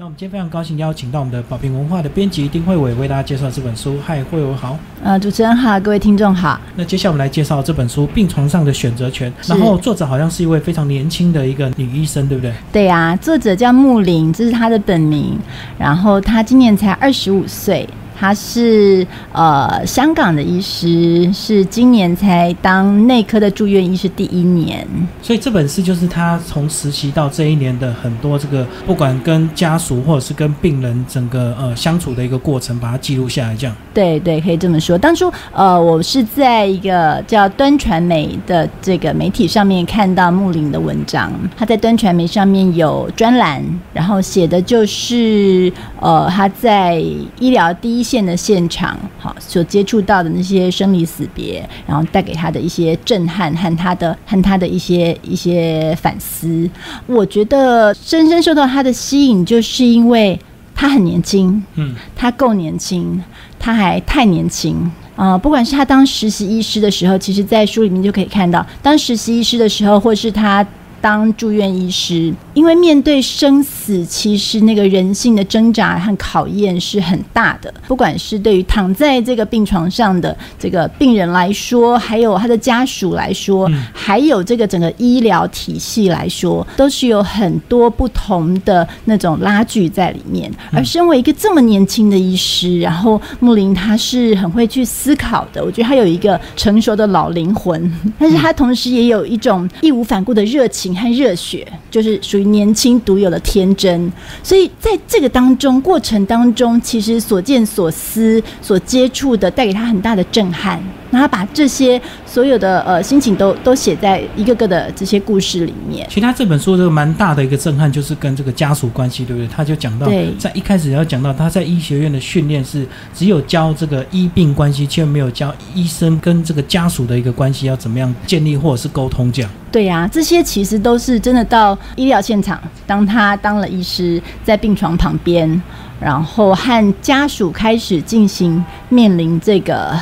那我们今天非常高兴邀请到我们的宝瓶文化的编辑丁慧伟为大家介绍这本书。嗨，慧伟好。呃，主持人好，各位听众好。那接下来我们来介绍这本书《病床上的选择权》，然后作者好像是一位非常年轻的一个女医生，对不对？对呀，作者叫木林，这是她的本名，然后她今年才二十五岁。他是呃香港的医师，是今年才当内科的住院医师第一年，所以这本书就是他从实习到这一年的很多这个，不管跟家属或者是跟病人整个呃相处的一个过程，把它记录下来，这样。对对，可以这么说。当初呃，我是在一个叫端传媒的这个媒体上面看到木林的文章，他在端传媒上面有专栏，然后写的就是呃他在医疗第一。线的现场，好所接触到的那些生离死别，然后带给他的一些震撼和他的和他的一些一些反思，我觉得深深受到他的吸引，就是因为他很年轻，嗯，他够年轻，他还太年轻啊！不管是他当实习医师的时候，其实在书里面就可以看到，当实习医师的时候，或是他。当住院医师，因为面对生死，其实那个人性的挣扎和考验是很大的。不管是对于躺在这个病床上的这个病人来说，还有他的家属来说，还有这个整个医疗体系来说，都是有很多不同的那种拉锯在里面。而身为一个这么年轻的医师，然后木林他是很会去思考的。我觉得他有一个成熟的老灵魂，但是他同时也有一种义无反顾的热情。和热血，就是属于年轻独有的天真，所以在这个当中过程当中，其实所见所思、所接触的，带给他很大的震撼。然后把这些所有的呃心情都都写在一个个的这些故事里面。其实他这本书这个蛮大的一个震撼，就是跟这个家属关系，对不对？他就讲到，在一开始要讲到他在医学院的训练是只有教这个医病关系，却没有教医生跟这个家属的一个关系要怎么样建立或者是沟通这样。对呀，这些其实都是真的到医疗现场，当他当了医师，在病床旁边，然后和家属开始进行面临这个。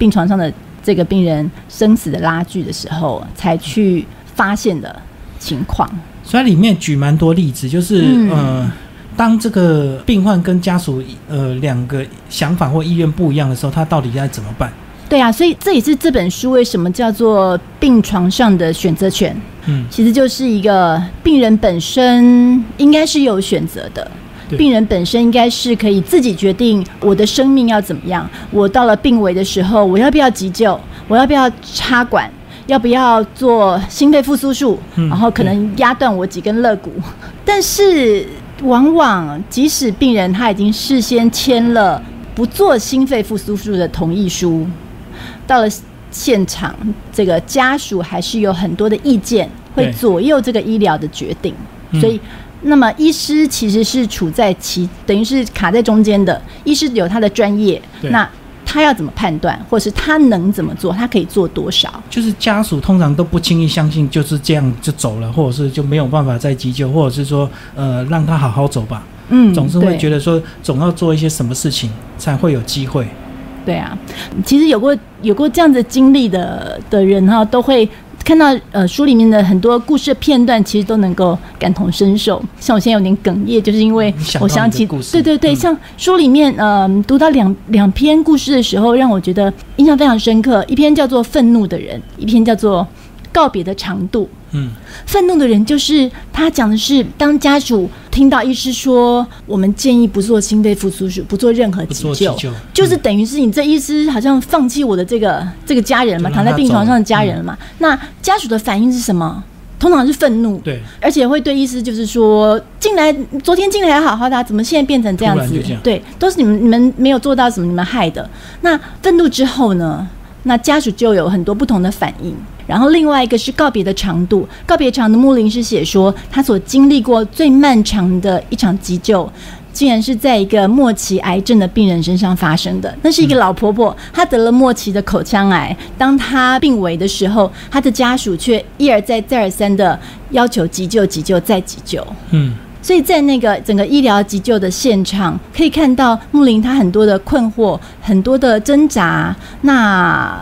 病床上的这个病人生死的拉锯的时候，才去发现的情况。所以里面举蛮多例子，就是呃，当这个病患跟家属呃两个想法或意愿不一样的时候，他到底该怎么办？对啊，所以这也是这本书为什么叫做病床上的选择权。嗯，其实就是一个病人本身应该是有选择的。病人本身应该是可以自己决定我的生命要怎么样。我到了病危的时候，我要不要急救？我要不要插管？要不要做心肺复苏术？然后可能压断我几根肋骨。但是往往即使病人他已经事先签了不做心肺复苏术的同意书，到了现场，这个家属还是有很多的意见，会左右这个医疗的决定。所以。那么，医师其实是处在其等于是卡在中间的。医师有他的专业，那他要怎么判断，或是他能怎么做，他可以做多少？就是家属通常都不轻易相信，就是这样就走了，或者是就没有办法再急救，或者是说，呃，让他好好走吧。嗯，总是会觉得说，总要做一些什么事情才会有机会。对啊，其实有过有过这样子经历的的人哈，都会。看到呃书里面的很多故事片段，其实都能够感同身受。像我现在有点哽咽，就是因为我想起，对对对，像书里面呃读到两两篇故事的时候，让我觉得印象非常深刻。一篇叫做《愤怒的人》，一篇叫做。告别的长度，嗯，愤怒的人就是他讲的是，当家属听到医师说我们建议不做心肺复苏术，不做任何急救，就是等于是你这医师好像放弃我的这个这个家人嘛，躺在病床上的家人了嘛。那家属的反应是什么？通常是愤怒，对，而且会对医师就是说，进来昨天进来还好好的，怎么现在变成这样子？对，都是你们你们没有做到什么，你们害的。那愤怒之后呢？那家属就有很多不同的反应，然后另外一个是告别的长度。告别长的木林是写说，他所经历过最漫长的一场急救，竟然是在一个末期癌症的病人身上发生的。那是一个老婆婆，她得了末期的口腔癌，当她病危的时候，她的家属却一而再、再而三的要求急救、急救、再急救。嗯。所以在那个整个医疗急救的现场，可以看到木林他很多的困惑，很多的挣扎。那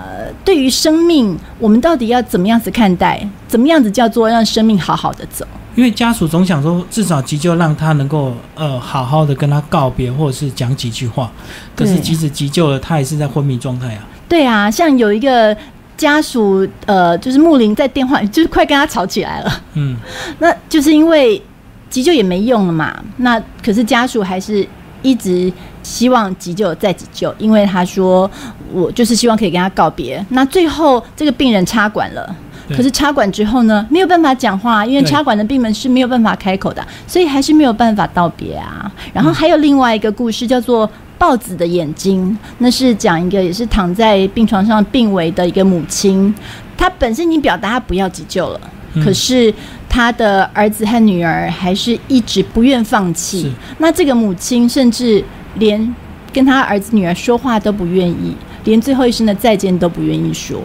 对于生命，我们到底要怎么样子看待？怎么样子叫做让生命好好的走？因为家属总想说，至少急救让他能够呃好好的跟他告别，或者是讲几句话。可是即使急救了，他也是在昏迷状态啊。对啊，像有一个家属，呃，就是木林在电话，就是快跟他吵起来了。嗯，那就是因为。急救也没用了嘛，那可是家属还是一直希望急救再急救，因为他说我就是希望可以跟他告别。那最后这个病人插管了，可是插管之后呢，没有办法讲话，因为插管的病人是没有办法开口的，所以还是没有办法道别啊。然后还有另外一个故事叫做豹子的眼睛，那是讲一个也是躺在病床上病危的一个母亲，她本身已经表达她不要急救了，可是。他的儿子和女儿还是一直不愿放弃。那这个母亲甚至连跟他儿子女儿说话都不愿意，连最后一声的再见都不愿意说。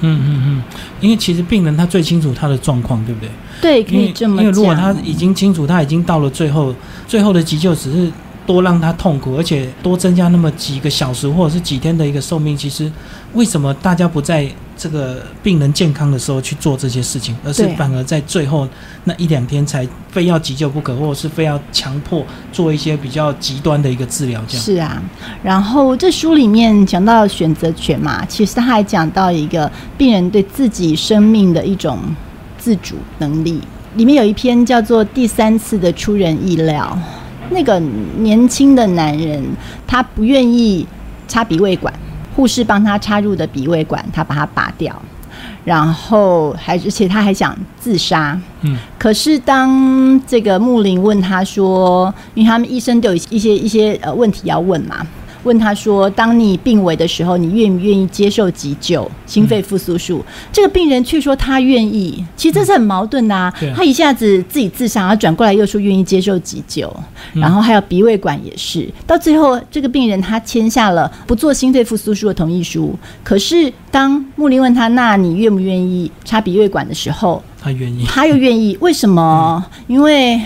嗯嗯嗯，因为其实病人他最清楚他的状况，对不对？对，可以这么因为如果他已经清楚，他已经到了最后，最后的急救只是多让他痛苦，而且多增加那么几个小时或者是几天的一个寿命，其实为什么大家不在？这个病人健康的时候去做这些事情，而是反而在最后那一两天才非要急救不可，或者是非要强迫做一些比较极端的一个治疗。这样是啊。然后这书里面讲到选择权嘛，其实他还讲到一个病人对自己生命的一种自主能力。里面有一篇叫做《第三次的出人意料》，那个年轻的男人他不愿意插鼻胃管。护士帮他插入的鼻胃管，他把它拔掉，然后还而且他还想自杀。嗯，可是当这个木林问他说，因为他们医生都有一些一些呃问题要问嘛。问他说：“当你病危的时候，你愿不愿意接受急救？心肺复苏术？”这个病人却说他愿意。其实这是很矛盾的啊！他一下子自己自杀，然后转过来又说愿意接受急救，然后还有鼻胃管也是。到最后，这个病人他签下了不做心肺复苏术的同意书。可是当穆林问他：“那你愿不愿意插鼻胃管的时候？”他愿意，他又愿意。为什么？因为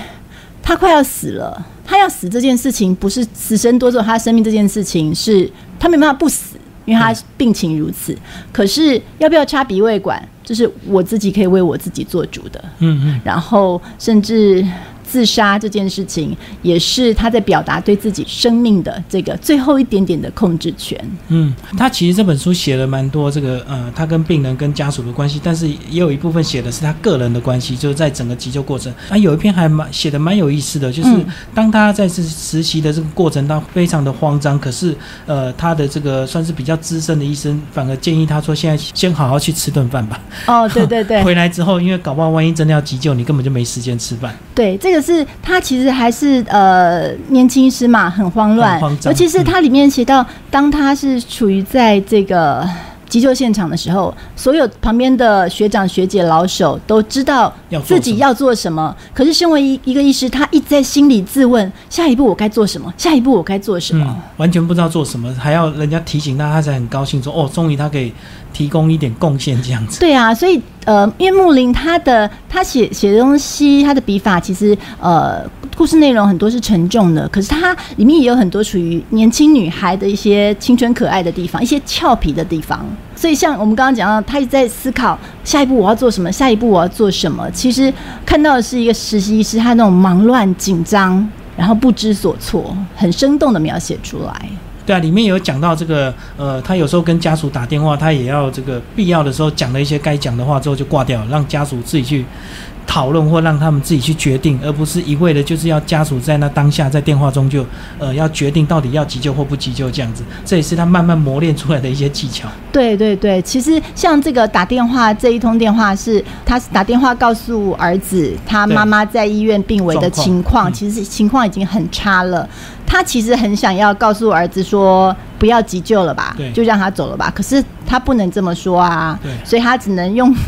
他快要死了。他要死这件事情不是死神夺走他生命这件事情，是他没办法不死，因为他病情如此。可是要不要插鼻胃管，这是我自己可以为我自己做主的。嗯嗯，然后甚至。自杀这件事情，也是他在表达对自己生命的这个最后一点点的控制权。嗯，他其实这本书写了蛮多这个呃，他跟病人跟家属的关系，但是也有一部分写的是他个人的关系，就是在整个急救过程。啊，有一篇还蛮写的蛮有意思的，就是当他在这实习的这个过程当中非常的慌张，可是呃，他的这个算是比较资深的医生，反而建议他说：“现在先好好去吃顿饭吧。”哦，对对对，回来之后，因为搞不好万一真的要急救，你根本就没时间吃饭。对，这个。是他其实还是呃年轻时嘛，很慌乱，尤其是他里面写到，当他是处于在这个急救现场的时候，所有旁边的学长学姐老手都知道自己要做什么，可是身为一一个医师，他一直在心里自问：下一步我该做什么？下一步我该做什么？完全不知道做什么，还要人家提醒他，他才很高兴说：哦，终于他可以。提供一点贡献这样子。对啊，所以呃，因为木林他的他写写的东西，他的笔法其实呃，故事内容很多是沉重的，可是他里面也有很多属于年轻女孩的一些青春可爱的地方，一些俏皮的地方。所以像我们刚刚讲到，他一直在思考下一步我要做什么，下一步我要做什么。其实看到的是一个实习医师他那种忙乱、紧张，然后不知所措，很生动的描写出来。对啊，里面有讲到这个，呃，他有时候跟家属打电话，他也要这个必要的时候讲了一些该讲的话之后就挂掉，让家属自己去。讨论或让他们自己去决定，而不是一味的就是要家属在那当下在电话中就呃要决定到底要急救或不急救这样子，这也是他慢慢磨练出来的一些技巧。对对对，其实像这个打电话这一通电话是他打电话告诉儿子他妈妈在医院病危的情况，其实情况已经很差了。他其实很想要告诉儿子说不要急救了吧，就让他走了吧。可是他不能这么说啊，所以他只能用。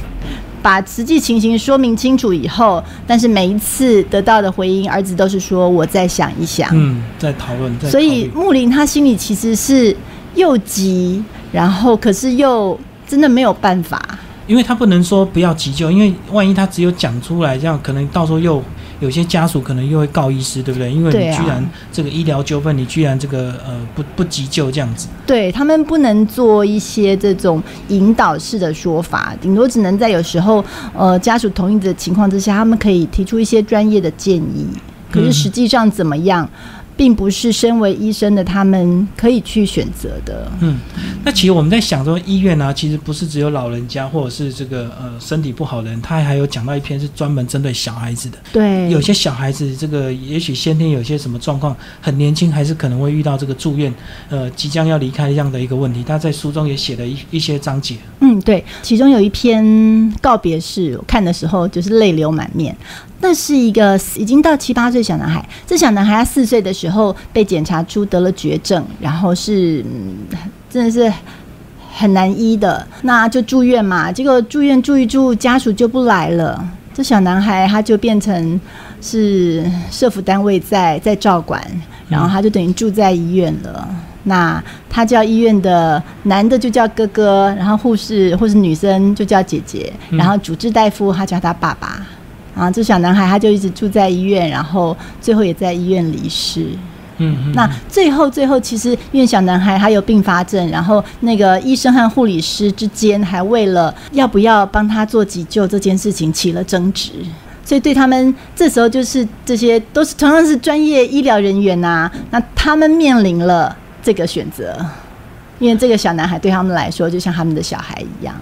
把实际情形说明清楚以后，但是每一次得到的回应，儿子都是说我再想一想，嗯，在讨论。所以木林他心里其实是又急，然后可是又真的没有办法，因为他不能说不要急救，因为万一他只有讲出来，这样可能到时候又有些家属可能又会告医师，对不对？因为你居然这个医疗纠纷，你居然这个呃不不急救这样子。对他们不能做一些这种引导式的说法，顶多只能在有时候呃家属同意的情况之下，他们可以提出一些专业的建议。可是实际上怎么样？并不是身为医生的他们可以去选择的。嗯，那其实我们在想说，医院呢，其实不是只有老人家或者是这个呃身体不好的人，他还有讲到一篇是专门针对小孩子的。对，有些小孩子这个也许先天有些什么状况，很年轻，还是可能会遇到这个住院，呃，即将要离开这样的一个问题。他在书中也写了一一些章节。嗯，对，其中有一篇告别式，我看的时候就是泪流满面。那是一个已经到七八岁小男孩，这小男孩四岁的时候被检查出得了绝症，然后是真的是很难医的，那就住院嘛。结果住院住一住，家属就不来了，这小男孩他就变成是社福单位在在照管，然后他就等于住在医院了。那他叫医院的男的就叫哥哥，然后护士或是女生就叫姐姐，然后主治大夫他叫他爸爸。啊，这小男孩他就一直住在医院，然后最后也在医院离世。嗯，那最后最后，其实因为小男孩他有并发症，然后那个医生和护理师之间还为了要不要帮他做急救这件事情起了争执，所以对他们这时候就是这些都是同样是专业医疗人员呐，那他们面临了这个选择，因为这个小男孩对他们来说就像他们的小孩一样。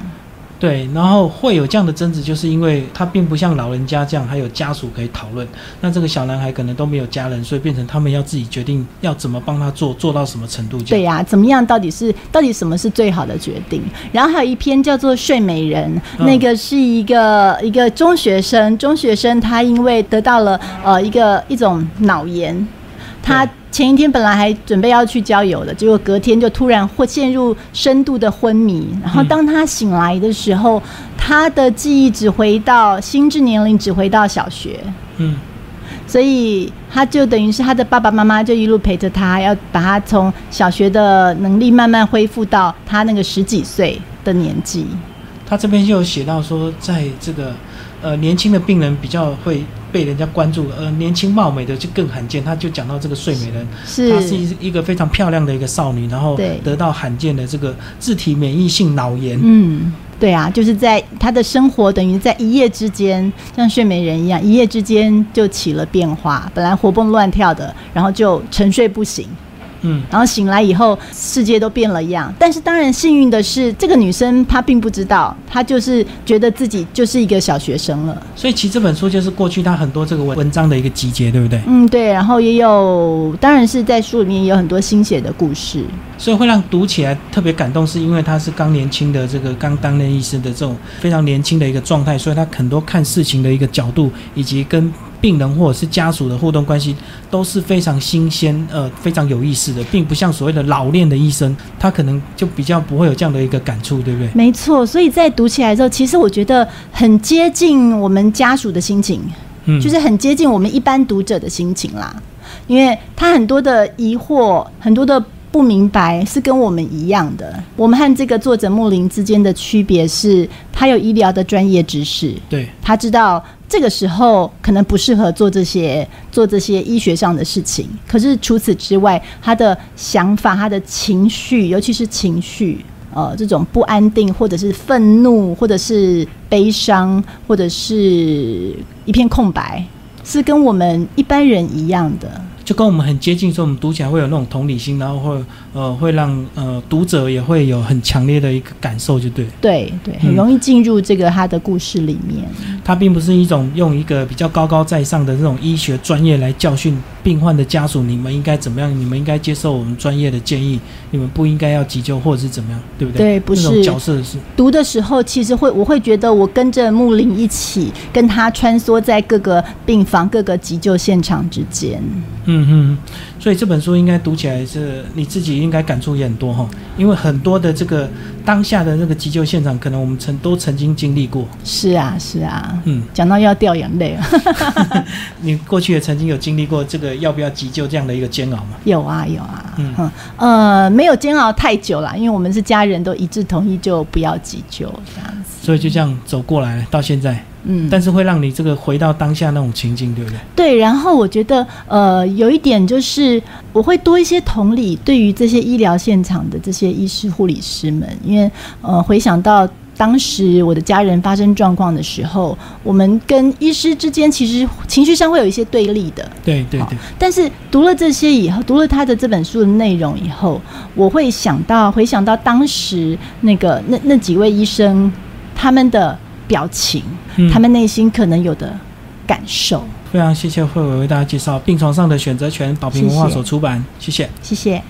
对，然后会有这样的争执，就是因为他并不像老人家这样还有家属可以讨论。那这个小男孩可能都没有家人，所以变成他们要自己决定要怎么帮他做，做到什么程度。对呀，怎么样？到底是到底什么是最好的决定？然后还有一篇叫做《睡美人》，那个是一个一个中学生，中学生他因为得到了呃一个一种脑炎，他。前一天本来还准备要去郊游的，结果隔天就突然会陷入深度的昏迷。然后当他醒来的时候，他的记忆只回到心智年龄只回到小学。嗯，所以他就等于是他的爸爸妈妈就一路陪着他，要把他从小学的能力慢慢恢复到他那个十几岁的年纪。他这边就有写到说，在这个呃年轻的病人比较会。被人家关注，呃，年轻貌美的就更罕见。他就讲到这个睡美人，是她是一一个非常漂亮的一个少女，然后得到罕见的这个自体免疫性脑炎。嗯，对啊，就是在她的生活等于在一夜之间，像睡美人一样，一夜之间就起了变化。本来活蹦乱跳的，然后就沉睡不醒。嗯，然后醒来以后，世界都变了样。但是当然幸运的是，这个女生她并不知道，她就是觉得自己就是一个小学生了。所以其实这本书就是过去她很多这个文文章的一个集结，对不对？嗯，对。然后也有，当然是在书里面也有很多新写的故事，所以会让读起来特别感动，是因为她是刚年轻的这个刚担任医师的这种非常年轻的一个状态，所以她很多看事情的一个角度以及跟。病人或者是家属的互动关系都是非常新鲜，呃，非常有意思的，并不像所谓的老练的医生，他可能就比较不会有这样的一个感触，对不对？没错，所以在读起来的时候，其实我觉得很接近我们家属的心情，嗯，就是很接近我们一般读者的心情啦，因为他很多的疑惑，很多的。不明白是跟我们一样的。我们和这个作者木林之间的区别是，他有医疗的专业知识，对他知道这个时候可能不适合做这些做这些医学上的事情。可是除此之外，他的想法、他的情绪，尤其是情绪，呃，这种不安定，或者是愤怒，或者是悲伤，或者是一片空白，是跟我们一般人一样的。就跟我们很接近，所以我们读起来会有那种同理心，然后会呃会让呃读者也会有很强烈的一个感受，就对。对对，很容易进入这个他的故事里面。他并不是一种用一个比较高高在上的这种医学专业来教训病患的家属，你们应该怎么样？你们应该接受我们专业的建议，你们不应该要急救或者是怎么样，对不对？对，不是角色是。读的时候，其实会我会觉得我跟着木林一起跟他穿梭在各个病房、各个急救现场之间。嗯。嗯哼，所以这本书应该读起来是你自己应该感触也很多哈，因为很多的这个当下的那个急救现场，可能我们曾都曾经经历过。是啊，是啊，嗯，讲到要掉眼泪了。你过去也曾经有经历过这个要不要急救这样的一个煎熬吗？有啊，有啊，嗯，呃，没有煎熬太久了，因为我们是家人都一致同意就不要急救这样子，所以就这样走过来了，到现在。嗯，但是会让你这个回到当下那种情境，对不对？对，然后我觉得呃，有一点就是我会多一些同理，对于这些医疗现场的这些医师、护理师们，因为呃，回想到。当时我的家人发生状况的时候，我们跟医师之间其实情绪上会有一些对立的。对对对。但是读了这些以后，读了他的这本书的内容以后，我会想到回想到当时那个那那几位医生他们的表情，他们内心可能有的感受。非常谢谢慧伟为大家介绍《病床上的选择权》，宝瓶文化所出版。谢谢，谢谢。